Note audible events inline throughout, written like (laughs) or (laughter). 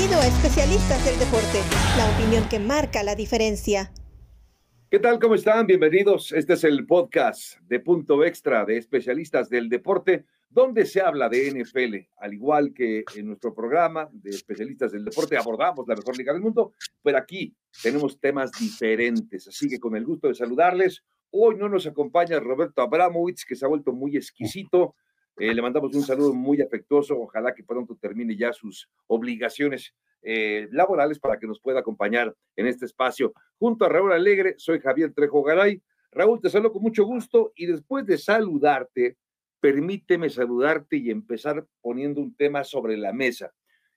Bienvenido a Especialistas del Deporte, la opinión que marca la diferencia. ¿Qué tal? ¿Cómo están? Bienvenidos. Este es el podcast de Punto Extra de Especialistas del Deporte, donde se habla de NFL. Al igual que en nuestro programa de Especialistas del Deporte abordamos la mejor liga del mundo, pero aquí tenemos temas diferentes. Así que con el gusto de saludarles, hoy no nos acompaña Roberto Abramowitz, que se ha vuelto muy exquisito. Eh, le mandamos un saludo muy afectuoso. Ojalá que pronto termine ya sus obligaciones eh, laborales para que nos pueda acompañar en este espacio. Junto a Raúl Alegre, soy Javier Trejo Garay. Raúl, te saludo con mucho gusto y después de saludarte, permíteme saludarte y empezar poniendo un tema sobre la mesa.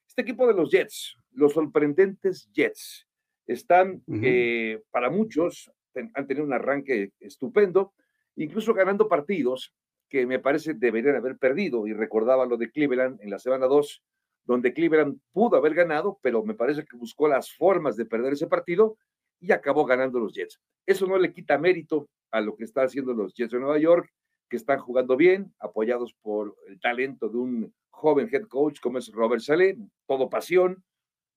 Este equipo de los Jets, los sorprendentes Jets, están eh, para muchos, han tenido un arranque estupendo, incluso ganando partidos que me parece deberían haber perdido. Y recordaba lo de Cleveland en la semana 2, donde Cleveland pudo haber ganado, pero me parece que buscó las formas de perder ese partido y acabó ganando los Jets. Eso no le quita mérito a lo que están haciendo los Jets de Nueva York, que están jugando bien, apoyados por el talento de un joven head coach como es Robert Saleh, todo pasión.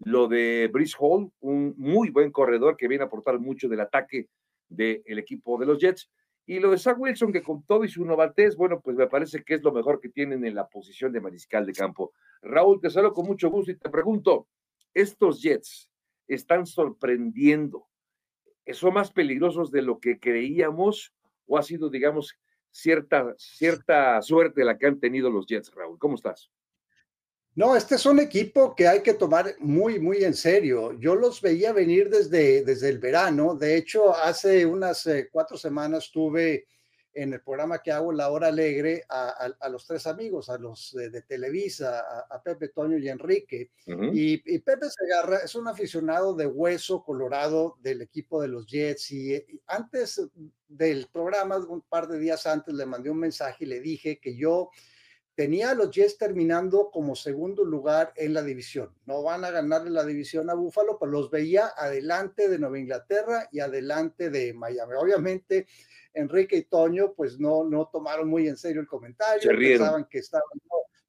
Lo de Brice Hall, un muy buen corredor que viene a aportar mucho del ataque del equipo de los Jets. Y lo de Zach Wilson, que con todo y su novatez, bueno, pues me parece que es lo mejor que tienen en la posición de mariscal de campo. Raúl, te saludo con mucho gusto y te pregunto, ¿estos Jets están sorprendiendo? ¿Son más peligrosos de lo que creíamos o ha sido, digamos, cierta, cierta suerte la que han tenido los Jets, Raúl? ¿Cómo estás? No, este es un equipo que hay que tomar muy, muy en serio. Yo los veía venir desde, desde el verano. De hecho, hace unas eh, cuatro semanas tuve en el programa que hago La Hora Alegre a, los tres amigos, a los de, Televisa, a, Pepe, Toño y Enrique. y, Pepe Segarra es un aficionado de hueso colorado del equipo de los Jets. y antes del programa, un par de días antes, le mandé un mensaje y le dije que yo tenía a los Jets terminando como segundo lugar en la división. No van a ganarle la división a Buffalo, pero los veía adelante de Nueva Inglaterra y adelante de Miami. Obviamente, Enrique y Toño, pues no, no tomaron muy en serio el comentario, pensaban que estaban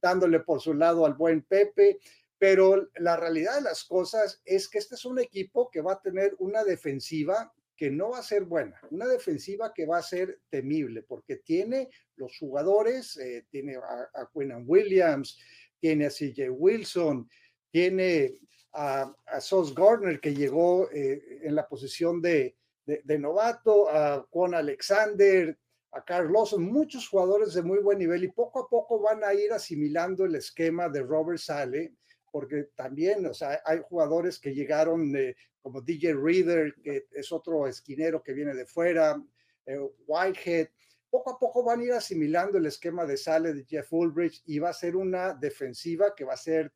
dándole por su lado al buen Pepe, pero la realidad de las cosas es que este es un equipo que va a tener una defensiva que no va a ser buena, una defensiva que va a ser temible, porque tiene los jugadores, eh, tiene a, a Williams, tiene a CJ Wilson, tiene a, a Sos Gardner, que llegó eh, en la posición de, de, novato, a Juan Alexander, a Carlos, muchos jugadores de muy buen nivel y poco a poco van a ir asimilando el esquema de Robert Sale, porque también, o sea, hay jugadores que llegaron de como DJ Reader, que es otro esquinero que viene de fuera, eh, Whitehead. Poco a poco van a ir asimilando el esquema de Sale de Jeff Ulbrich y va a ser una defensiva que va a ser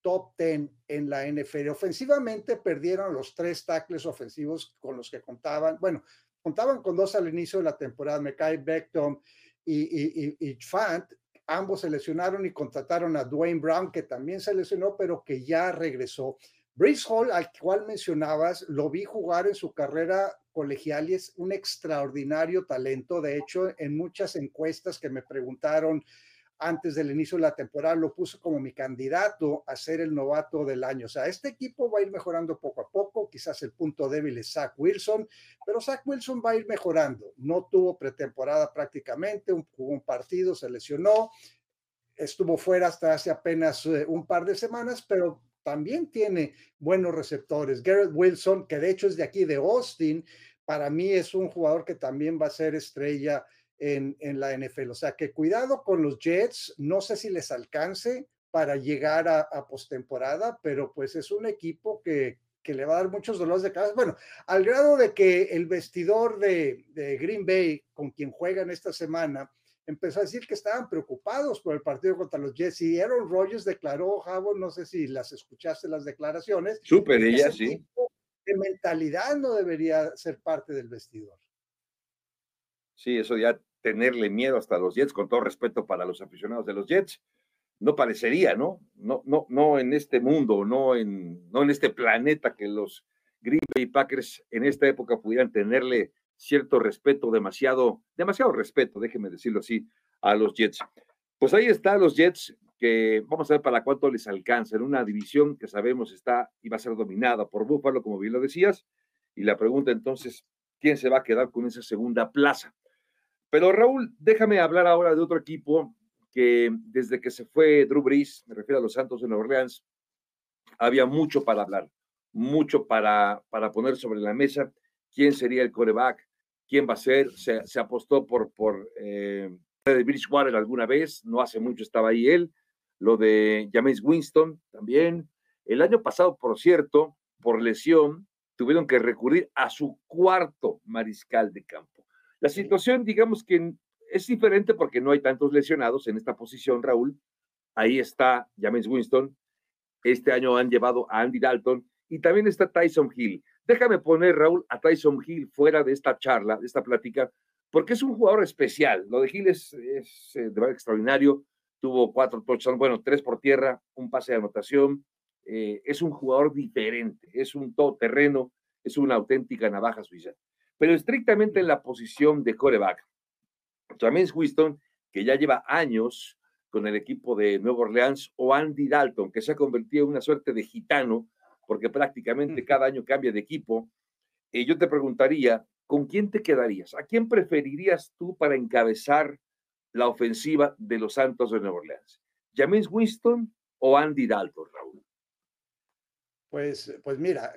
top 10 en la NFL. Ofensivamente perdieron los tres tackles ofensivos con los que contaban. Bueno, contaban con dos al inicio de la temporada, Mekai Beckton y, y, y Fant. Ambos se lesionaron y contrataron a Dwayne Brown, que también se lesionó, pero que ya regresó. Brice Hall, al cual mencionabas, lo vi jugar en su carrera colegial y es un extraordinario talento. De hecho, en muchas encuestas que me preguntaron antes del inicio de la temporada, lo puse como mi candidato a ser el novato del año. O sea, este equipo va a ir mejorando poco a poco. Quizás el punto débil es Zach Wilson, pero Zach Wilson va a ir mejorando. No tuvo pretemporada prácticamente, jugó un partido, se lesionó, estuvo fuera hasta hace apenas eh, un par de semanas, pero también tiene buenos receptores. Garrett Wilson, que de hecho es de aquí, de Austin, para mí es un jugador que también va a ser estrella en, en la NFL. O sea que cuidado con los Jets, no sé si les alcance para llegar a, a postemporada, pero pues es un equipo que, que le va a dar muchos dolores de cabeza. Bueno, al grado de que el vestidor de, de Green Bay, con quien juegan esta semana, empezó a decir que estaban preocupados por el partido contra los Jets y Aaron Rodgers declaró, Javo, no sé si las escuchaste las declaraciones. Súper, ella sí. De mentalidad no debería ser parte del vestidor. Sí, eso ya tenerle miedo hasta los Jets, con todo respeto para los aficionados de los Jets, no parecería, ¿no? No, no, no en este mundo, no en, no en este planeta que los Green Bay Packers en esta época pudieran tenerle cierto respeto, demasiado, demasiado respeto, déjeme decirlo así, a los Jets. Pues ahí está los Jets que vamos a ver para cuánto les alcanza en una división que sabemos está y va a ser dominada por Búfalo, como bien lo decías. Y la pregunta entonces, ¿quién se va a quedar con esa segunda plaza? Pero Raúl, déjame hablar ahora de otro equipo que desde que se fue Drew Brees, me refiero a los Santos de Nueva Orleans, había mucho para hablar, mucho para, para poner sobre la mesa quién sería el coreback, quién va a ser. Se, se apostó por, por eh, Bridgewater alguna vez, no hace mucho estaba ahí él. Lo de James Winston también. El año pasado, por cierto, por lesión, tuvieron que recurrir a su cuarto mariscal de campo. La situación, digamos que es diferente porque no hay tantos lesionados en esta posición, Raúl. Ahí está James Winston. Este año han llevado a Andy Dalton y también está Tyson Hill. Déjame poner, Raúl, a Tyson Hill fuera de esta charla, de esta plática, porque es un jugador especial. Lo de Hill es, es eh, de verdad extraordinario. Tuvo cuatro touchdowns, bueno, tres por tierra, un pase de anotación. Eh, es un jugador diferente, es un todoterreno, es una auténtica navaja suiza. Pero estrictamente en la posición de coreback, James Winston, que ya lleva años con el equipo de Nueva Orleans, o Andy Dalton, que se ha convertido en una suerte de gitano porque prácticamente cada año cambia de equipo. Y yo te preguntaría, ¿con quién te quedarías? ¿A quién preferirías tú para encabezar la ofensiva de los Santos de Nueva Orleans? ¿James Winston o Andy Dalton, Raúl? Pues, pues mira,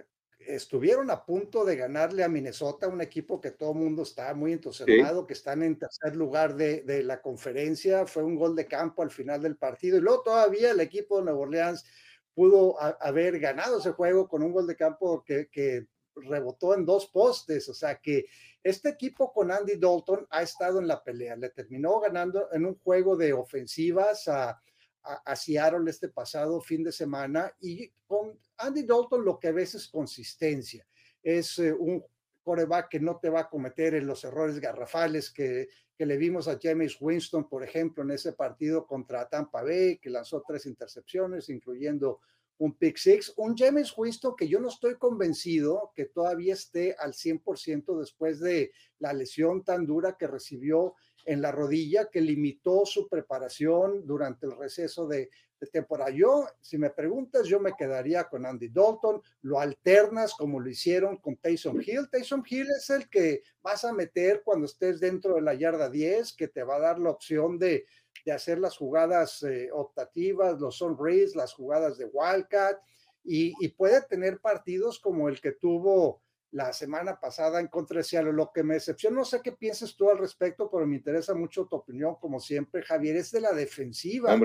estuvieron a punto de ganarle a Minnesota, un equipo que todo el mundo está muy entusiasmado, que están en tercer lugar de, de, la conferencia. Fue un gol de campo al final del partido. Y luego todavía el equipo de Nueva Orleans pudo haber ganado ese juego con un gol de campo que, que, rebotó en dos postes. O sea que este equipo con Andy Dalton ha estado en la pelea. Le terminó ganando en un juego de ofensivas a, a Seattle este pasado fin de semana. Y con Andy Dalton lo que ves es consistencia. Es eh, un coreback que no te va a cometer en los errores garrafales que, que, le vimos a James Winston, por ejemplo, en ese partido contra Tampa Bay, que lanzó tres intercepciones, incluyendo un pick six. Un James Winston que yo no estoy convencido que todavía esté al 100% después de la lesión tan dura que recibió en la rodilla, que limitó su preparación durante el receso de, temporada. Yo, si me preguntas, yo me quedaría con Andy Dalton, lo alternas como lo hicieron con Tyson Hill. Tyson Hill es el que vas a meter cuando estés dentro de la yarda 10, que te va a dar la opción de, de hacer las jugadas eh, optativas, los race, las jugadas de Wildcat, y, y, puede tener partidos como el que tuvo la semana pasada en contra de Seattle. Lo que me decepciona, no sé qué piensas tú al respecto, pero me interesa mucho tu opinión, como siempre, Javier, es de la defensiva.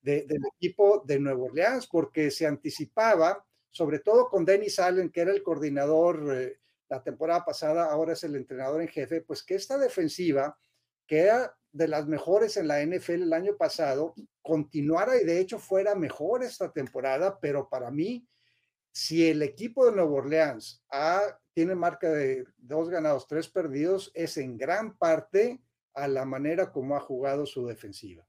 De, del equipo de Nueva Orleans, porque se anticipaba, sobre todo con Dennis Allen, que era el coordinador eh, la temporada pasada, ahora es el entrenador en jefe, pues que esta defensiva, que era de las mejores en la NFL el año pasado, continuara y de hecho fuera mejor esta temporada, pero para mí, si el equipo de Nueva Orleans ha, tiene marca de dos ganados, tres perdidos, es en gran parte a la manera como ha jugado su defensiva.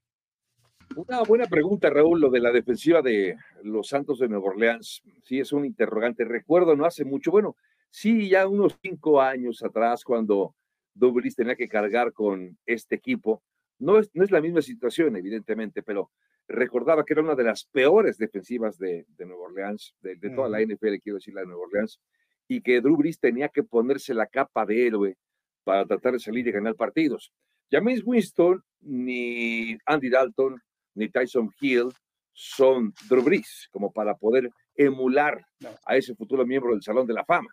Una buena pregunta, Raúl, lo de la defensiva de los Santos de Nueva Orleans. Sí, es un interrogante. Recuerdo no hace mucho, bueno, sí, ya unos cinco años atrás, cuando Dubris tenía que cargar con este equipo. No es, no es la misma situación, evidentemente, pero recordaba que era una de las peores defensivas de, de Nueva Orleans, de, de toda la NFL, quiero decir, la de Nueva Orleans, y que Drew Brees tenía que ponerse la capa de héroe para tratar de salir y ganar partidos. James Winston, ni Andy Dalton, ni Tyson Hill son Drew Brees, como para poder emular a ese futuro miembro del Salón de la Fama.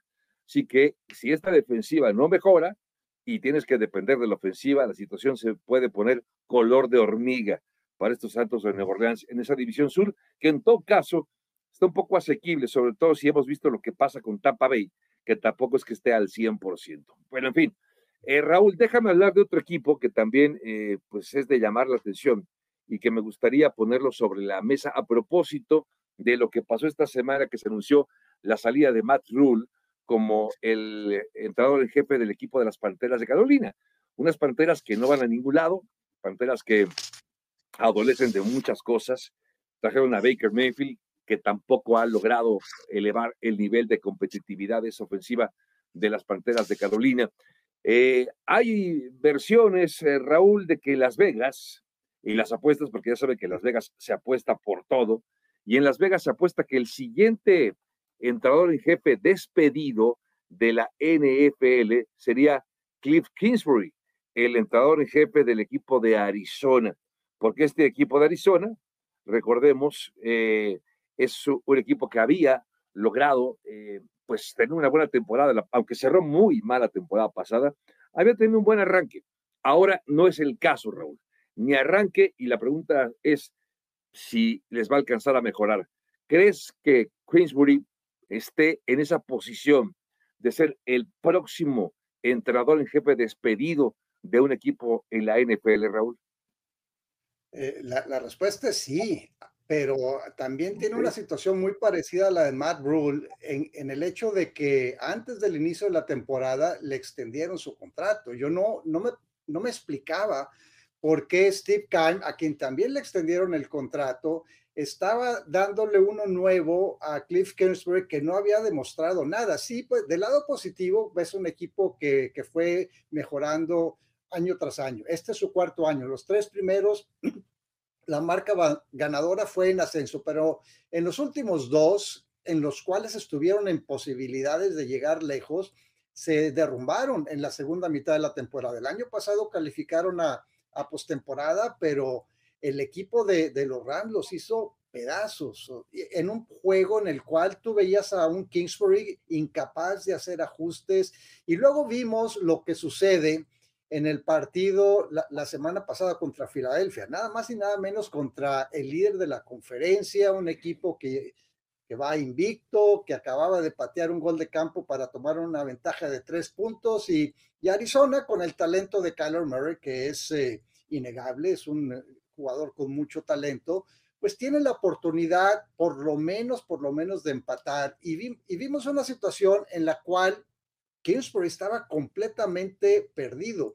Así que si esta defensiva no mejora y tienes que depender de la ofensiva, la situación se puede poner color de hormiga para estos Santos de Nueva Orleans en esa división sur, que en todo caso está un poco asequible, sobre todo si hemos visto lo que pasa con Tampa Bay, que tampoco es que esté al 100%. Bueno, en fin, eh, Raúl, déjame hablar de otro equipo que también eh, pues es de llamar la atención y que me gustaría ponerlo sobre la mesa a propósito de lo que pasó esta semana que se anunció la salida de Matt Rule como el entrenador en jefe del equipo de las Panteras de Carolina. Unas Panteras que no van a ningún lado, Panteras que adolecen de muchas cosas. Trajeron a Baker Mayfield, que tampoco ha logrado elevar el nivel de competitividad de esa ofensiva de las Panteras de Carolina. Eh, hay versiones, eh, Raúl, de que Las Vegas y las apuestas, porque ya sabe que Las Vegas se apuesta por todo, y en Las Vegas se apuesta que el siguiente entrenador en jefe despedido de la NFL sería Cliff Kingsbury, el entrenador en jefe del equipo de Arizona, porque este equipo de Arizona, recordemos, eh, es un equipo que había logrado eh, pues tener una buena temporada, aunque cerró muy mala temporada pasada, había tenido un buen arranque. Ahora no es el caso, Raúl. Ni arranque y la pregunta es si les va a alcanzar a mejorar. ¿Crees que Queensbury esté en esa posición de ser el próximo entrenador en jefe despedido de un equipo en la NFL, Raúl? Eh, la, respuesta es sí, pero también tiene una situación muy parecida a la de Matt Rule en, en, el hecho de que antes del inicio de la temporada le extendieron su contrato. Yo no, no, me, no me explicaba por qué Steve Keim, a quien también le extendieron el contrato, estaba dándole uno nuevo a Cliff Kingsbury que no había demostrado nada. Sí, pues del lado positivo ves un equipo que, que fue mejorando año tras año. Este es su cuarto año. Los tres primeros, la marca ganadora fue en ascenso, pero en los últimos dos, en los cuales estuvieron en posibilidades de llegar lejos, se derrumbaron en la segunda mitad de la temporada. El año pasado calificaron a, a postemporada, pero el equipo de, los Rams los hizo pedazos en un juego en el cual tú veías a un Kingsbury incapaz de hacer ajustes y luego vimos lo que sucede en el partido la, semana pasada contra Filadelfia, nada más y nada menos contra el líder de la conferencia, un equipo que, que va invicto, que acababa de patear un gol de campo para tomar una ventaja de tres puntos y, Arizona con el talento de Kyler Murray, que es eh, innegable, es un jugador con mucho talento, pues tiene la oportunidad, por lo menos, por lo menos, de empatar. Y, vimos una situación en la cual Kingsbury estaba completamente perdido.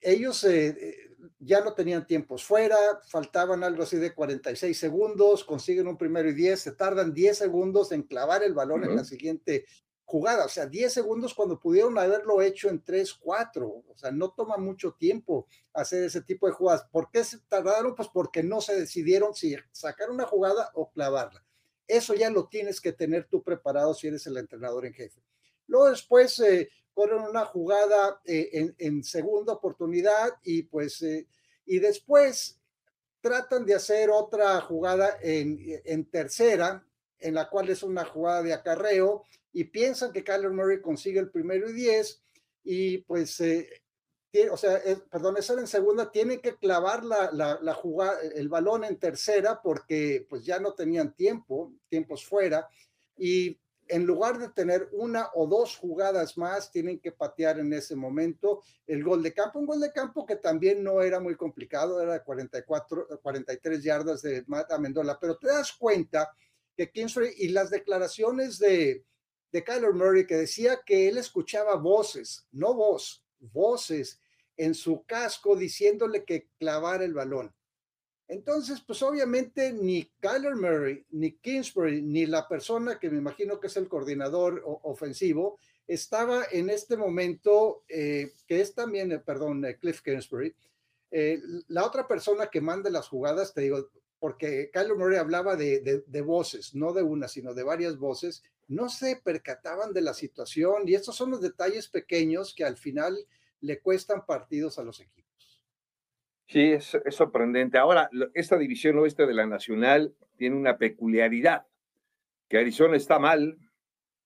Ellos eh, ya no tenían tiempos fuera, faltaban algo así de 46 segundos, consiguen un primero y 10, se tardan 10 segundos en clavar el balón en la siguiente jugada, o sea, 10 segundos cuando pudieron haberlo hecho en 3, 4, o sea, no toma mucho tiempo hacer ese tipo de jugadas. ¿Por qué se tardaron? Pues porque no se decidieron si sacar una jugada o clavarla. Eso ya lo tienes que tener tú preparado si eres el entrenador en jefe. Luego después eh, corren una jugada eh, en, segunda oportunidad y pues, eh, y después tratan de hacer otra jugada en, en tercera, en la cual es una jugada de acarreo y piensan que Kyler Murray consigue el primero y diez y pues, eh, o sea, perdón, esa en segunda, tienen que clavar la, la, jugada, el balón en tercera porque pues ya no tenían tiempo, tiempos fuera y en lugar de tener una o dos jugadas más, tienen que patear en ese momento el gol de campo, un gol de campo que también no era muy complicado, era 44, 43 yardas de Matt Amendola, pero te das cuenta que Kingsbury y las declaraciones de, de Kyler Murray que decía que él escuchaba voces, no voz, voces en su casco diciéndole que clavara el balón. Entonces, pues obviamente ni Kyler Murray, ni Kingsbury, ni la persona que me imagino que es el coordinador ofensivo, estaba en este momento, eh, que es también, eh, perdón, eh, Cliff Kingsbury, la otra persona que manda las jugadas, te digo, porque Kyler Murray hablaba de, de, voces, no de una, sino de varias voces, no se percataban de la situación y estos son los detalles pequeños que al final le cuestan partidos a los equipos. Sí, es, sorprendente. Ahora, esta división oeste de la Nacional tiene una peculiaridad, que Arizona está mal,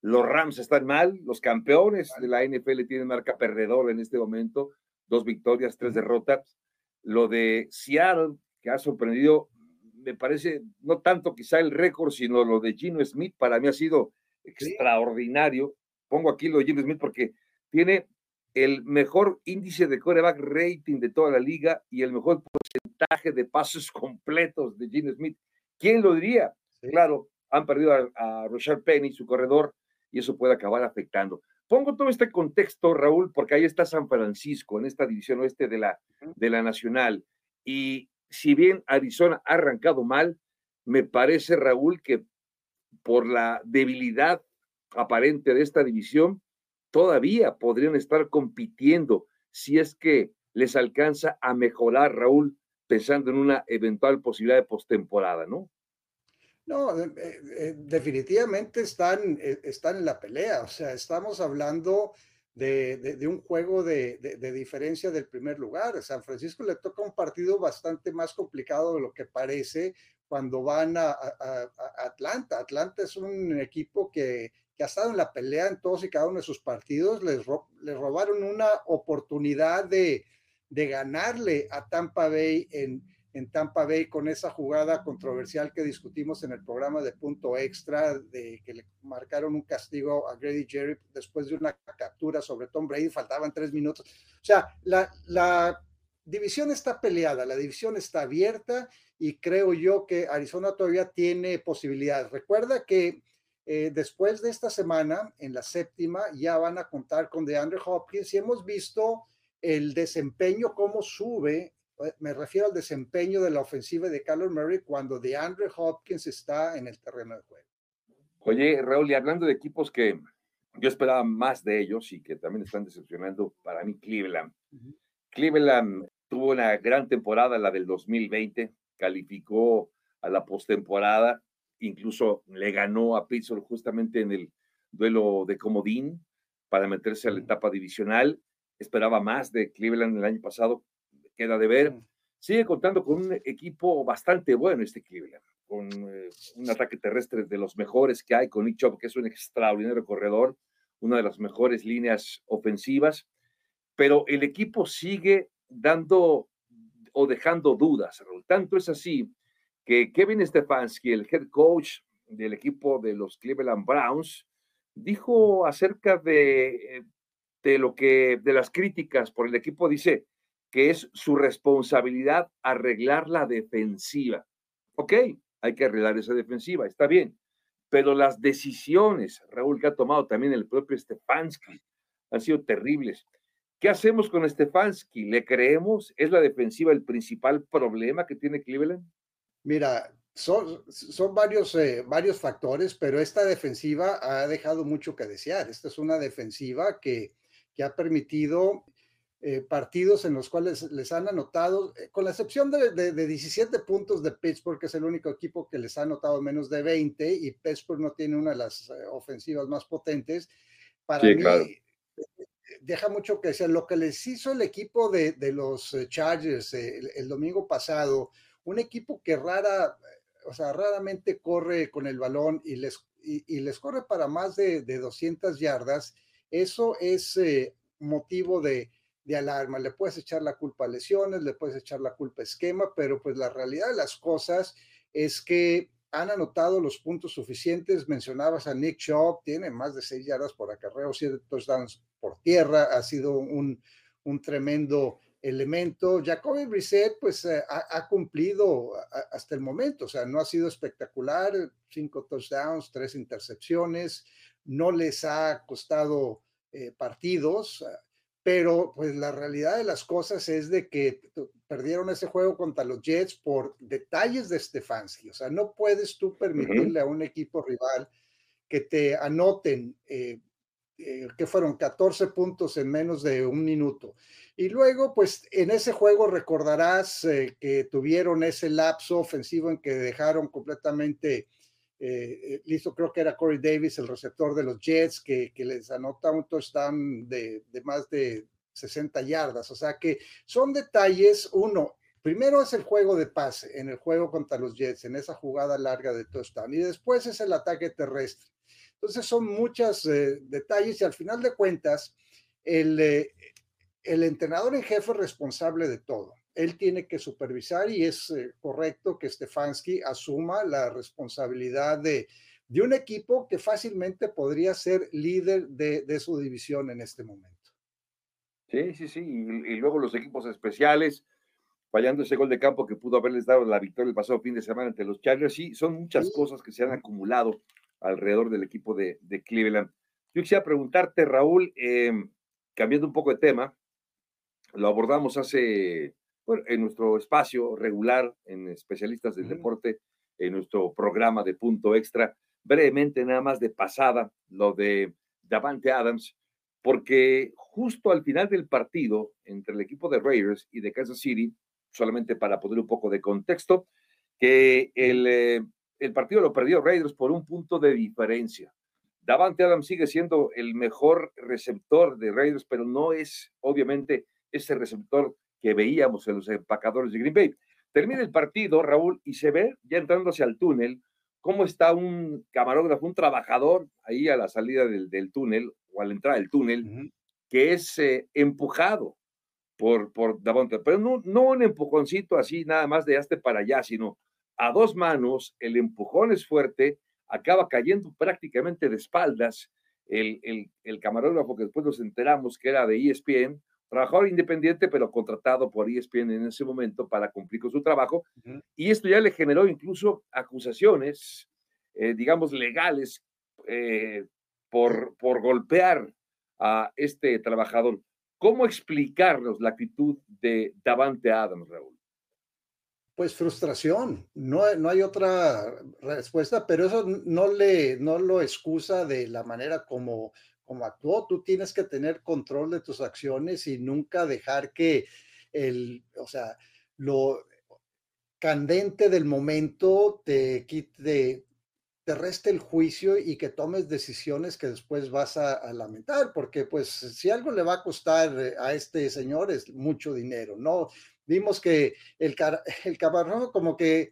los Rams están mal, los campeones de la NFL tienen marca perdedor en este momento, dos victorias, tres derrotas. Lo de Seattle, que ha sorprendido, me parece, no tanto quizá el récord, sino lo de Gino Smith, para mí ha sido extraordinario. Pongo aquí lo de Jimmy Smith porque tiene el mejor índice de coreback rating de toda la liga y el mejor porcentaje de pasos completos de Jimmy Smith. ¿Quién lo diría? Claro, han perdido a, a Rochelle Penny, su corredor, y eso puede acabar afectando. Pongo todo este contexto, Raúl, porque ahí está San Francisco, en esta división oeste de la, de la Nacional. Y si bien Arizona ha arrancado mal, me parece, Raúl, que por la debilidad aparente de esta división, todavía podrían estar compitiendo si es que les alcanza a mejorar, Raúl, pensando en una eventual posibilidad de postemporada, ¿no? No, eh, eh, definitivamente están, están en la pelea. O sea, estamos hablando de, un juego de, diferencia del primer lugar. San Francisco le toca un partido bastante más complicado de lo que parece cuando van a, Atlanta. Atlanta es un equipo que, ha estado en la pelea en todos y cada uno de sus partidos. Les, les robaron una oportunidad de, ganarle a Tampa Bay en, en Tampa Bay con esa jugada controversial que discutimos en el programa de punto extra, de que le marcaron un castigo a Grady Jerry después de una captura sobre Tom Brady, faltaban tres minutos. O sea, la, la división está peleada, la división está abierta y creo yo que Arizona todavía tiene posibilidades. Recuerda que eh, después de esta semana, en la séptima, ya van a contar con DeAndre Hopkins y hemos visto el desempeño, cómo sube eh, me refiero al desempeño de la ofensiva de Carlos Murray cuando DeAndre Hopkins está en el terreno de juego. Oye, Raúl, y hablando de equipos que yo esperaba más de ellos y que también están decepcionando, para mí Cleveland. Cleveland tuvo una gran temporada, la del 2020, calificó a la postemporada, incluso le ganó a Pittsburgh justamente en el duelo de comodín para meterse a la etapa divisional. Esperaba más de Cleveland el año pasado, queda de ver. Sigue contando con un equipo bastante bueno este Cleveland, con eh, un ataque terrestre de los mejores que hay, con Nick Chubb, que es un extraordinario corredor, una de las mejores líneas ofensivas, pero el equipo sigue dando o dejando dudas, Tanto es así que Kevin Stefanski, el head coach del equipo de los Cleveland Browns, dijo acerca de, eh, de lo que, de las críticas por el equipo, dice, que es su responsabilidad arreglar la defensiva. Ok, hay que arreglar esa defensiva, está bien, pero las decisiones, Raúl, que ha tomado también el propio Stefanski, han sido terribles. ¿Qué hacemos con Stefanski? ¿Le creemos? ¿Es la defensiva el principal problema que tiene Cleveland? Mira, son, son varios, eh, varios factores, pero esta defensiva ha dejado mucho que desear. Esta es una defensiva que, que ha permitido eh, partidos en los cuales les han anotado, eh, con la excepción de, 17 puntos de Pittsburgh, que es el único equipo que les ha anotado menos de 20, y Pittsburgh no tiene una de las ofensivas más potentes, para mí deja mucho que decir. Lo que les hizo el equipo de, los Chargers el, domingo pasado, un equipo que rara, o sea, raramente corre con el balón y les, y, les corre para más de, 200 yardas, eso es motivo de de alarma. Le puedes echar la culpa a lesiones, le puedes echar la culpa a esquema, pero pues la realidad de las cosas es que han anotado los puntos suficientes. Mencionabas a Nick Chubb, tiene más de seis yardas por acarreo, siete touchdowns por tierra, ha sido un, un tremendo elemento. Jacoby Brissett, pues eh, ha, cumplido hasta el momento, o sea, no ha sido espectacular, cinco touchdowns, tres intercepciones, no les ha costado eh, partidos, pero pues la realidad de las cosas es de que perdieron ese juego contra los Jets por detalles de Stefanski. O sea, no puedes tú permitirle a un equipo rival que te anoten, eh, eh, que fueron 14 puntos en menos de un minuto. Y luego, pues en ese juego recordarás eh, que tuvieron ese lapso ofensivo en que dejaron completamente eh, listo, creo que era Corey Davis, el receptor de los Jets, que, les anota un touchdown de, de, más de 60 yardas. O sea que son detalles. Uno, primero es el juego de pase en el juego contra los Jets, en esa jugada larga de touchdown, y después es el ataque terrestre. Entonces son muchos eh, detalles y al final de cuentas, el, eh, el entrenador en jefe es responsable de todo él tiene que supervisar y es eh, correcto que Stefanski asuma la responsabilidad de, de, un equipo que fácilmente podría ser líder de, su división en este momento. Sí, sí, sí. Y, luego los equipos especiales, fallando ese gol de campo que pudo haberles dado la victoria el pasado fin de semana ante los Chargers. Sí, son muchas cosas que se han acumulado alrededor del equipo de, Cleveland. Yo quisiera preguntarte, Raúl, em, cambiando un poco de tema, lo abordamos hace bueno, en nuestro espacio regular en especialistas del deporte, en nuestro programa de punto extra, brevemente nada más de pasada, lo de Davante Adams, porque justo al final del partido entre el equipo de Raiders y de Kansas City, solamente para poner un poco de contexto, que el, eh, el partido lo perdió Raiders por un punto de diferencia. Davante Adams sigue siendo el mejor receptor de Raiders, pero no es obviamente ese receptor que veíamos en los empacadores de Green Bay. Termina el partido, Raúl, y se ve ya entrando hacia el túnel cómo está un camarógrafo, un trabajador ahí a la salida del, túnel o a la entrada del túnel, que es eh, empujado por, por Davante, pero no, no un empujoncito así nada más de este para allá, sino a dos manos, el empujón es fuerte, acaba cayendo prácticamente de espaldas el, el, camarógrafo que después nos enteramos que era de ESPN, trabajador independiente, pero contratado por ESPN en ese momento para cumplir con su trabajo. Y esto ya le generó incluso acusaciones, eh, digamos, legales eh, por, por golpear a este trabajador. ¿Cómo explicarnos la actitud de Davante Adams, Raúl? Pues frustración, no, no hay otra respuesta, pero eso no, le, no lo excusa de la manera como, como actuó. Tú tienes que tener control de tus acciones y nunca dejar que el, o sea, lo candente del momento te quite, te reste el juicio y que tomes decisiones que después vas a, a, lamentar, porque pues si algo le va a costar a este señor es mucho dinero, ¿no? Vimos que el, (laughs) el camarón como que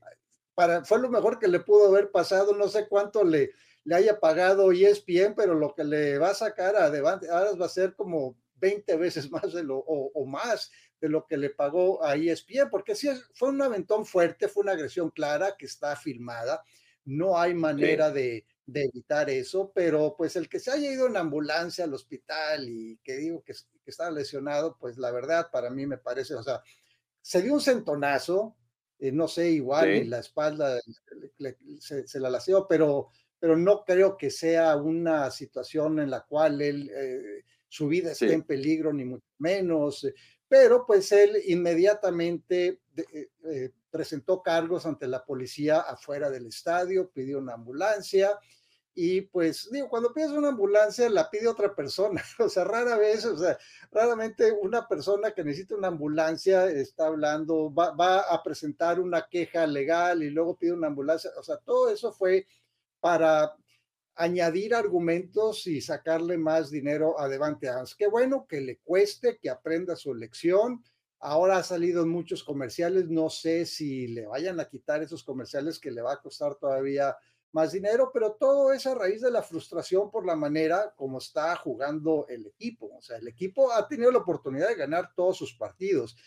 para, fue lo mejor que le pudo haber pasado, no sé cuánto le, le haya pagado ESPN, pero lo que le va a sacar a Devante ahora va a ser como 20 veces (laughs) más de lo, o, más de lo que le pagó a ESPN, porque sí fue un aventón fuerte, fue una agresión clara que está filmada, no hay manera de, de, evitar eso, pero pues el que se haya ido en ambulancia al hospital y que digo que, que estaba lesionado, pues la verdad para mí me parece, o sea, se dio un centonazo, eh, no sé, igual en la espalda se, la lació, pero, pero no creo que sea una situación en la cual él, eh, su vida esté en peligro, ni mucho menos. Eh, pero pues él inmediatamente presentó cargos ante la policía afuera del estadio, pidió una ambulancia y pues digo, cuando pides una ambulancia la pide otra persona, (laughs) o sea, rara vez, o sea, raramente una persona que necesita una ambulancia está hablando, va, va, a presentar una queja legal y luego pide una ambulancia, o sea, todo eso fue para añadir argumentos y sacarle más dinero a Devante Adams. Qué bueno que le cueste, que aprenda su lección. Ahora ha salido en muchos comerciales, no sé si le vayan a quitar esos comerciales que le va a costar todavía más dinero, pero todo es a raíz de la frustración por la manera como está jugando el equipo. O sea, el equipo ha tenido la oportunidad de ganar todos sus partidos.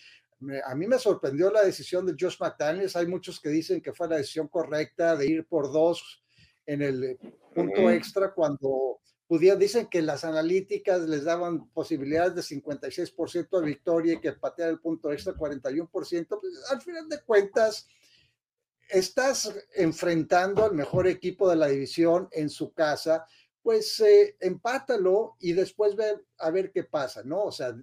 A mí me sorprendió la decisión de Josh McDaniels. Hay muchos que dicen que fue la decisión correcta de ir por dos en el punto extra cuando pudieron, dicen que las analíticas les daban posibilidades de 56% de victoria y que patear el punto extra 41%. Pues, al final de cuentas, estás enfrentando al mejor equipo de la división en su casa, pues eh, empátalo y después ve a ver qué pasa, ¿no? O sea,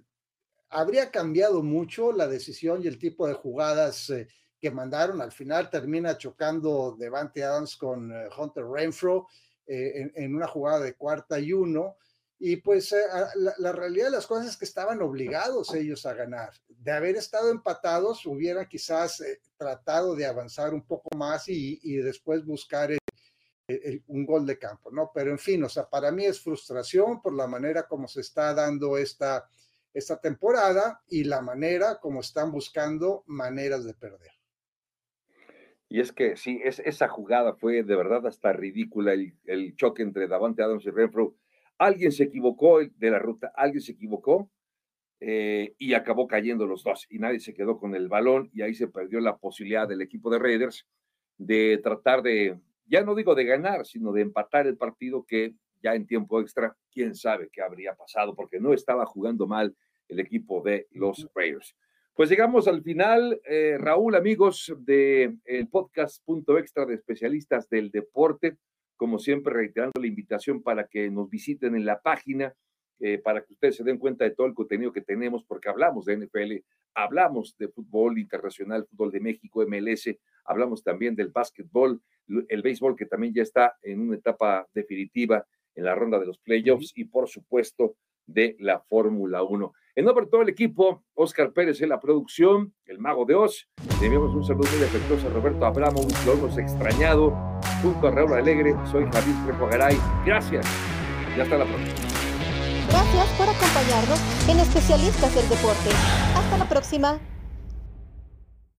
habría cambiado mucho la decisión y el tipo de jugadas eh, que mandaron. Al final termina chocando Devante Adams con eh, Hunter Renfro en, en, una jugada de cuarta y uno. Y pues eh, la, realidad de las cosas es que estaban obligados ellos a ganar. De haber estado empatados, hubieran quizás eh, tratado de avanzar un poco más y, después buscar un gol de campo, ¿no? Pero en fin, o sea, para mí es frustración por la manera como se está dando esta, esta temporada y la manera como están buscando maneras de perder. Y es que sí, es, esa jugada fue de verdad hasta ridícula, el, el choque entre Davante Adams y Renfro alguien se equivocó de la ruta, alguien se equivocó eh, y acabó cayendo los dos y nadie se quedó con el balón y ahí se perdió la posibilidad del equipo de Raiders de tratar de, ya no digo de ganar, sino de empatar el partido que ya en tiempo extra, quién sabe qué habría pasado porque no estaba jugando mal el equipo de los Raiders. Pues llegamos al final, eh, Raúl, amigos del el podcast Punto Extra de especialistas del deporte como siempre reiterando la invitación para que nos visiten en la página, eh, para que ustedes se den cuenta de todo el contenido que tenemos, porque hablamos de NFL, hablamos de fútbol internacional, fútbol de México, MLS, hablamos también del básquetbol, el béisbol que también ya está en una etapa definitiva en la ronda de los playoffs y por supuesto de la Fórmula 1. En nombre de todo el equipo, Oscar Pérez en la producción, el mago de Oz, le enviamos un saludo muy afectuoso a Roberto Abramo, lo hemos extrañado, junto a Raúl Alegre, soy Javier Trejo Garay. Gracias y hasta la próxima. Gracias por acompañarnos en Especialistas del Deporte. Hasta la próxima.